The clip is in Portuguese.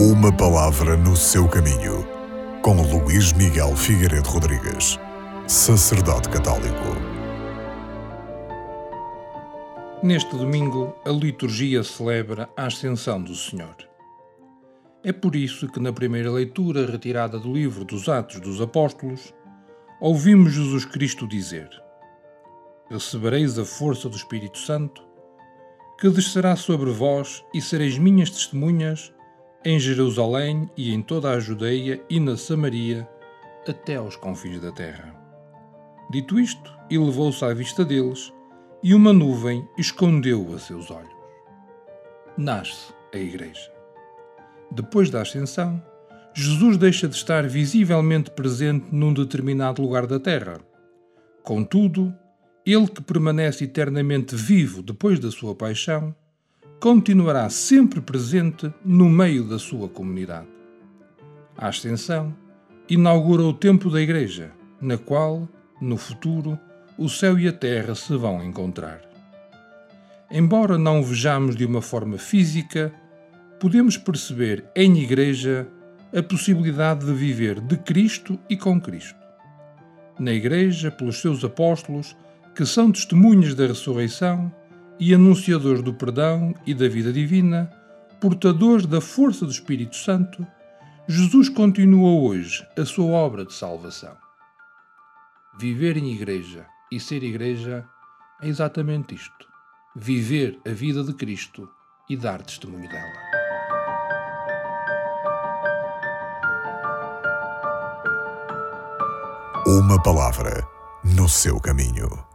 Uma palavra no seu caminho, com Luís Miguel Figueiredo Rodrigues, sacerdote católico. Neste domingo, a liturgia celebra a Ascensão do Senhor. É por isso que, na primeira leitura retirada do livro dos Atos dos Apóstolos, ouvimos Jesus Cristo dizer: Recebereis a força do Espírito Santo, que descerá sobre vós e sereis minhas testemunhas em Jerusalém e em toda a Judeia e na Samaria, até aos confins da terra. Dito isto, elevou-se à vista deles, e uma nuvem escondeu a seus olhos. Nasce a Igreja. Depois da Ascensão, Jesus deixa de estar visivelmente presente num determinado lugar da terra. Contudo, ele que permanece eternamente vivo depois da sua paixão, continuará sempre presente no meio da sua comunidade. A Ascensão inaugura o tempo da Igreja, na qual, no futuro, o céu e a terra se vão encontrar. Embora não o vejamos de uma forma física, podemos perceber em Igreja a possibilidade de viver de Cristo e com Cristo. Na Igreja, pelos seus apóstolos, que são testemunhas da ressurreição, e anunciadores do perdão e da vida divina, portadores da força do Espírito Santo, Jesus continua hoje a sua obra de salvação. Viver em igreja e ser igreja é exatamente isto: viver a vida de Cristo e dar testemunho dela. Uma palavra no seu caminho.